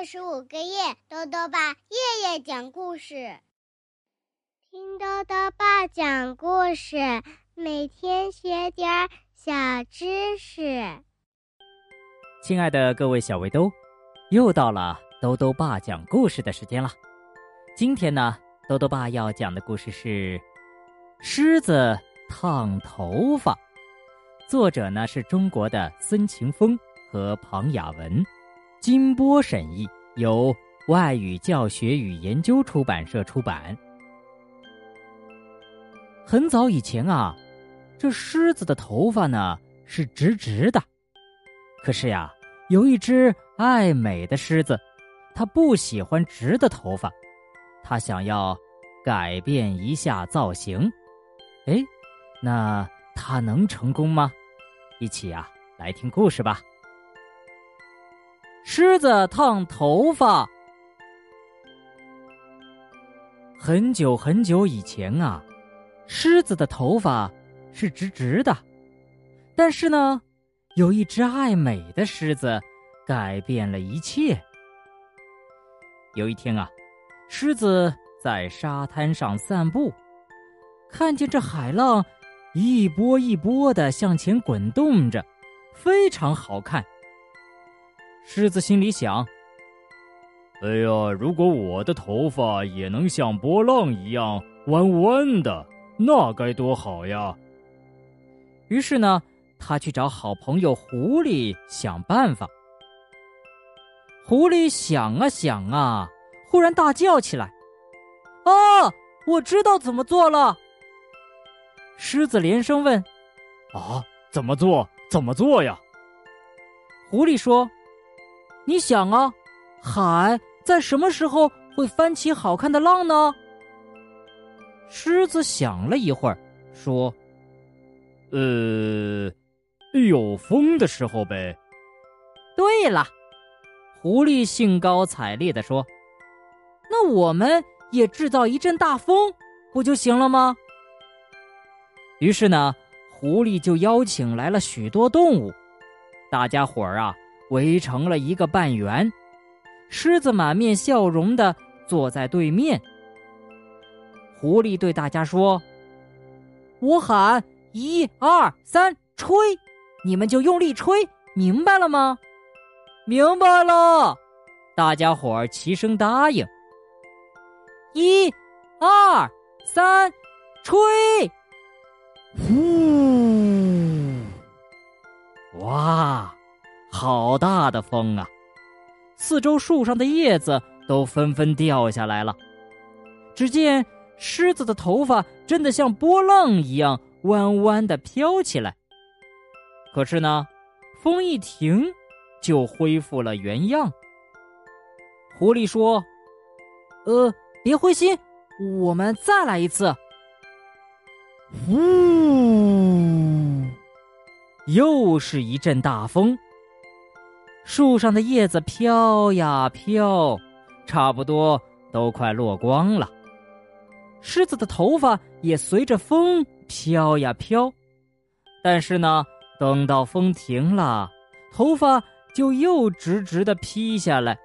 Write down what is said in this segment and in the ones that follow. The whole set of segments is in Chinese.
二十五个月，豆豆爸夜夜讲故事，听豆豆爸讲故事，每天学点小知识。亲爱的各位小围兜，又到了豆豆爸讲故事的时间了。今天呢，豆豆爸要讲的故事是《狮子烫头发》，作者呢是中国的孙晴峰和庞雅文。金波审译，由外语教学与研究出版社出版。很早以前啊，这狮子的头发呢是直直的。可是呀，有一只爱美的狮子，它不喜欢直的头发，它想要改变一下造型。哎，那它能成功吗？一起啊，来听故事吧。狮子烫头发。很久很久以前啊，狮子的头发是直直的，但是呢，有一只爱美的狮子改变了一切。有一天啊，狮子在沙滩上散步，看见这海浪一波一波的向前滚动着，非常好看。狮子心里想：“哎呀，如果我的头发也能像波浪一样弯弯的，那该多好呀！”于是呢，他去找好朋友狐狸想办法。狐狸想啊想啊，忽然大叫起来：“啊，我知道怎么做了！”狮子连声问：“啊，怎么做？怎么做呀？”狐狸说。你想啊，海在什么时候会翻起好看的浪呢？狮子想了一会儿，说：“呃，有风的时候呗。”对了，狐狸兴高采烈的说：“那我们也制造一阵大风，不就行了吗？”于是呢，狐狸就邀请来了许多动物，大家伙儿啊。围成了一个半圆，狮子满面笑容的坐在对面。狐狸对大家说：“我喊一二三，吹，你们就用力吹，明白了吗？”“明白了。”大家伙儿齐声答应。一、二、三，吹！呼！哇！好大的风啊！四周树上的叶子都纷纷掉下来了。只见狮子的头发真的像波浪一样弯弯的飘起来。可是呢，风一停，就恢复了原样。狐狸说：“呃，别灰心，我们再来一次。”呼！又是一阵大风。树上的叶子飘呀飘，差不多都快落光了。狮子的头发也随着风飘呀飘，但是呢，等到风停了，头发就又直直的披下来，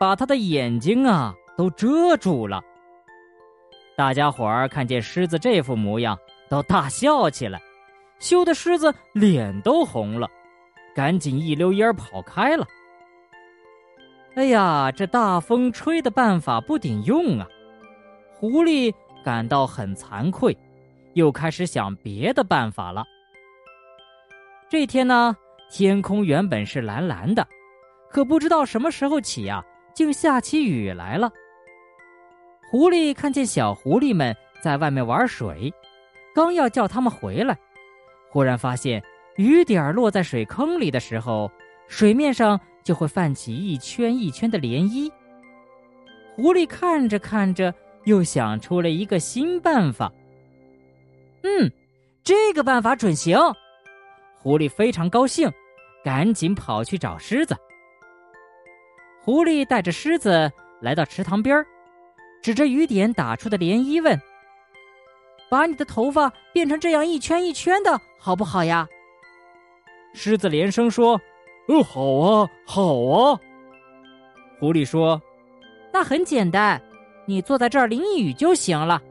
把他的眼睛啊都遮住了。大家伙儿看见狮子这副模样，都大笑起来，羞得狮子脸都红了。赶紧一溜烟跑开了。哎呀，这大风吹的办法不顶用啊！狐狸感到很惭愧，又开始想别的办法了。这天呢，天空原本是蓝蓝的，可不知道什么时候起呀，竟下起雨来了。狐狸看见小狐狸们在外面玩水，刚要叫他们回来，忽然发现。雨点落在水坑里的时候，水面上就会泛起一圈一圈的涟漪。狐狸看着看着，又想出了一个新办法。嗯，这个办法准行！狐狸非常高兴，赶紧跑去找狮子。狐狸带着狮子来到池塘边儿指着雨点打出的涟漪问：“把你的头发变成这样一圈一圈的，好不好呀？”狮子连声说：“哦，好啊，好啊！”狐狸说：“那很简单，你坐在这儿淋雨就行了。”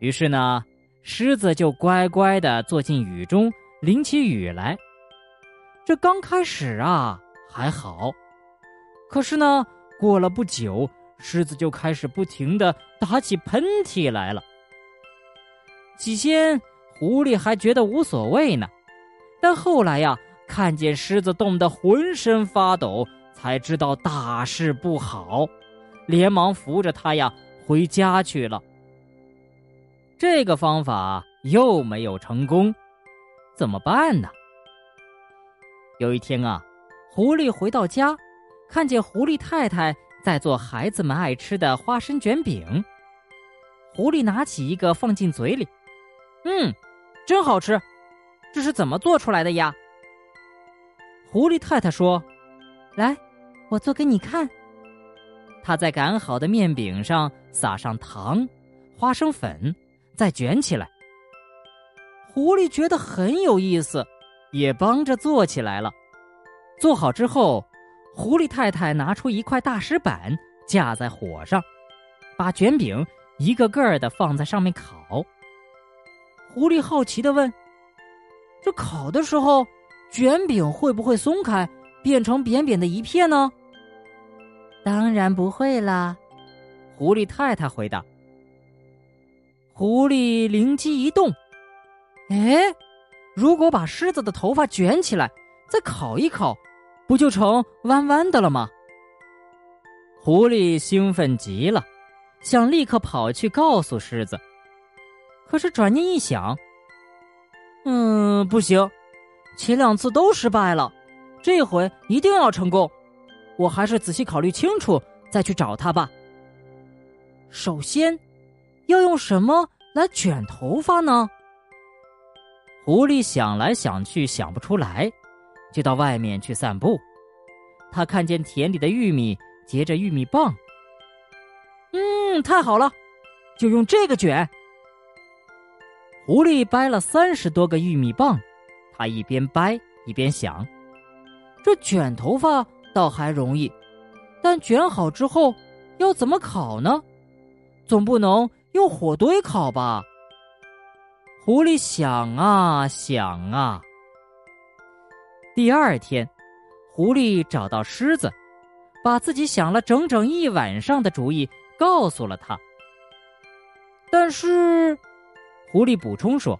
于是呢，狮子就乖乖的坐进雨中淋起雨来。这刚开始啊还好，可是呢，过了不久，狮子就开始不停的打起喷嚏来了。起先，狐狸还觉得无所谓呢，但后来呀，看见狮子冻得浑身发抖。才知道大事不好，连忙扶着他呀回家去了。这个方法又没有成功，怎么办呢？有一天啊，狐狸回到家，看见狐狸太太在做孩子们爱吃的花生卷饼。狐狸拿起一个放进嘴里，嗯，真好吃。这是怎么做出来的呀？狐狸太太说：“来。”我做给你看。她在擀好的面饼上撒上糖、花生粉，再卷起来。狐狸觉得很有意思，也帮着做起来了。做好之后，狐狸太太拿出一块大石板架在火上，把卷饼一个个的放在上面烤。狐狸好奇的问：“这烤的时候，卷饼会不会松开，变成扁扁的一片呢？”当然不会啦，狐狸太太回答。狐狸灵机一动，哎，如果把狮子的头发卷起来，再烤一烤，不就成弯弯的了吗？狐狸兴奋极了，想立刻跑去告诉狮子。可是转念一想，嗯，不行，前两次都失败了，这回一定要成功。我还是仔细考虑清楚再去找他吧。首先，要用什么来卷头发呢？狐狸想来想去想不出来，就到外面去散步。他看见田里的玉米结着玉米棒，嗯，太好了，就用这个卷。狐狸掰了三十多个玉米棒，他一边掰一边想：这卷头发。倒还容易，但卷好之后要怎么烤呢？总不能用火堆烤吧？狐狸想啊想啊。第二天，狐狸找到狮子，把自己想了整整一晚上的主意告诉了他。但是，狐狸补充说：“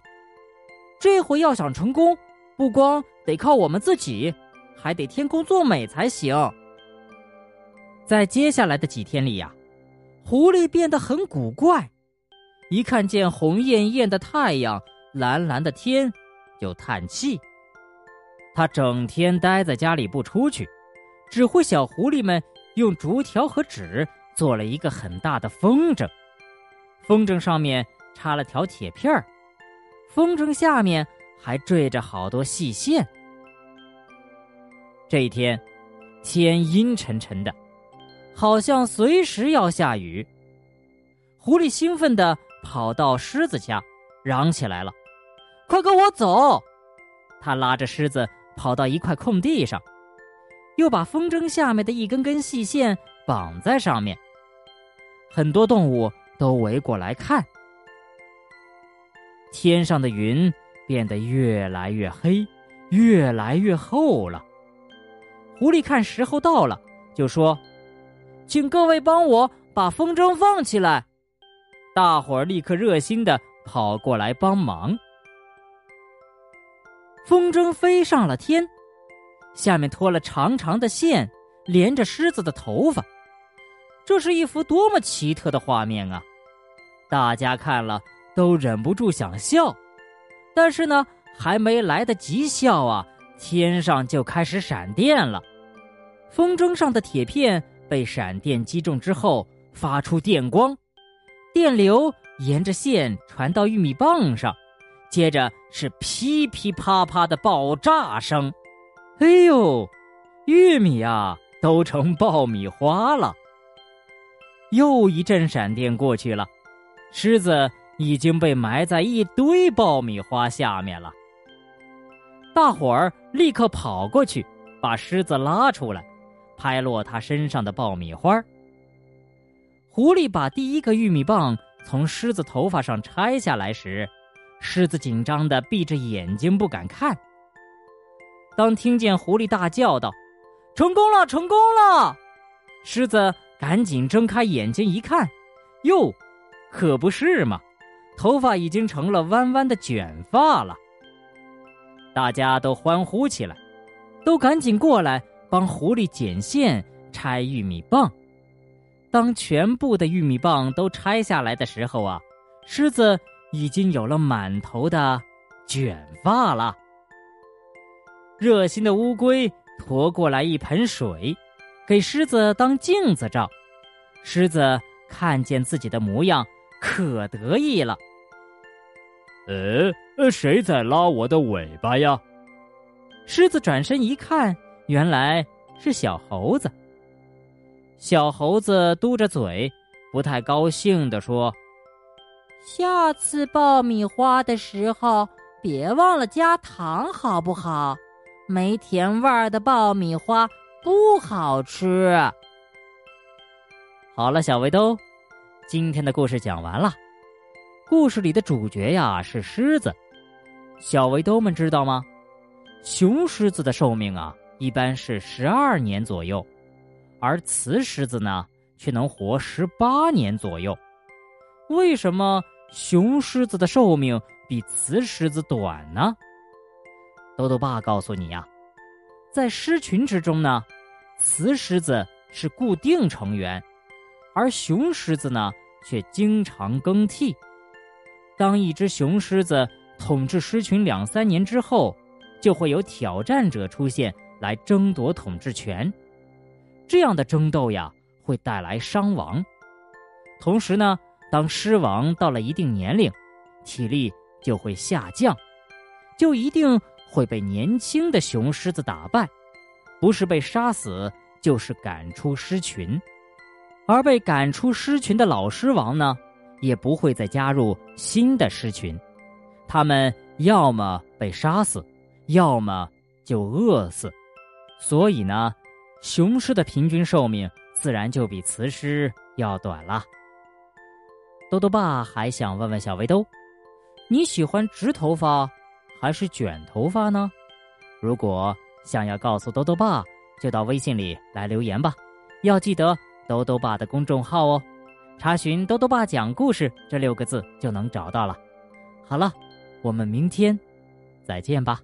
这回要想成功，不光得靠我们自己。”还得天公作美才行。在接下来的几天里呀，狐狸变得很古怪，一看见红艳艳的太阳、蓝蓝的天，就叹气。他整天待在家里不出去，指挥小狐狸们用竹条和纸做了一个很大的风筝，风筝上面插了条铁片儿，风筝下面还缀着好多细线。这一天，天阴沉沉的，好像随时要下雨。狐狸兴奋地跑到狮子家，嚷起来了：“快跟我走！”他拉着狮子跑到一块空地上，又把风筝下面的一根根细线绑在上面。很多动物都围过来看。天上的云变得越来越黑，越来越厚了。狐狸看时候到了，就说：“请各位帮我把风筝放起来。”大伙儿立刻热心的跑过来帮忙。风筝飞上了天，下面拖了长长的线，连着狮子的头发。这是一幅多么奇特的画面啊！大家看了都忍不住想笑，但是呢，还没来得及笑啊，天上就开始闪电了。风筝上的铁片被闪电击中之后，发出电光，电流沿着线传到玉米棒上，接着是噼噼啪啪的爆炸声。哎呦，玉米啊，都成爆米花了！又一阵闪电过去了，狮子已经被埋在一堆爆米花下面了。大伙儿立刻跑过去，把狮子拉出来。拍落他身上的爆米花。狐狸把第一个玉米棒从狮子头发上拆下来时，狮子紧张的闭着眼睛不敢看。当听见狐狸大叫道：“成功了，成功了！”狮子赶紧睁开眼睛一看，哟，可不是嘛，头发已经成了弯弯的卷发了。大家都欢呼起来，都赶紧过来帮狐狸剪线、拆玉米棒。当全部的玉米棒都拆下来的时候啊，狮子已经有了满头的卷发了。热心的乌龟驮过来一盆水，给狮子当镜子照。狮子看见自己的模样，可得意了。呃呃，谁在拉我的尾巴呀？狮子转身一看，原来是小猴子。小猴子嘟着嘴，不太高兴地说：“下次爆米花的时候，别忘了加糖，好不好？”没甜味儿的爆米花不好吃。好了，小围兜，今天的故事讲完了。故事里的主角呀是狮子，小围兜们知道吗？雄狮子的寿命啊一般是十二年左右，而雌狮子呢却能活十八年左右。为什么雄狮子的寿命比雌狮子短呢？豆豆爸告诉你呀，在狮群之中呢，雌狮子是固定成员，而雄狮子呢却经常更替。当一只雄狮子统治狮群两三年之后，就会有挑战者出现来争夺统治权。这样的争斗呀，会带来伤亡。同时呢，当狮王到了一定年龄，体力就会下降，就一定。会被年轻的雄狮子打败，不是被杀死，就是赶出狮群。而被赶出狮群的老狮王呢，也不会再加入新的狮群。他们要么被杀死，要么就饿死。所以呢，雄狮的平均寿命自然就比雌狮要短了。豆豆爸还想问问小围兜，你喜欢直头发？还是卷头发呢？如果想要告诉兜兜爸，就到微信里来留言吧。要记得兜兜爸的公众号哦，查询“兜兜爸讲故事”这六个字就能找到了。好了，我们明天再见吧。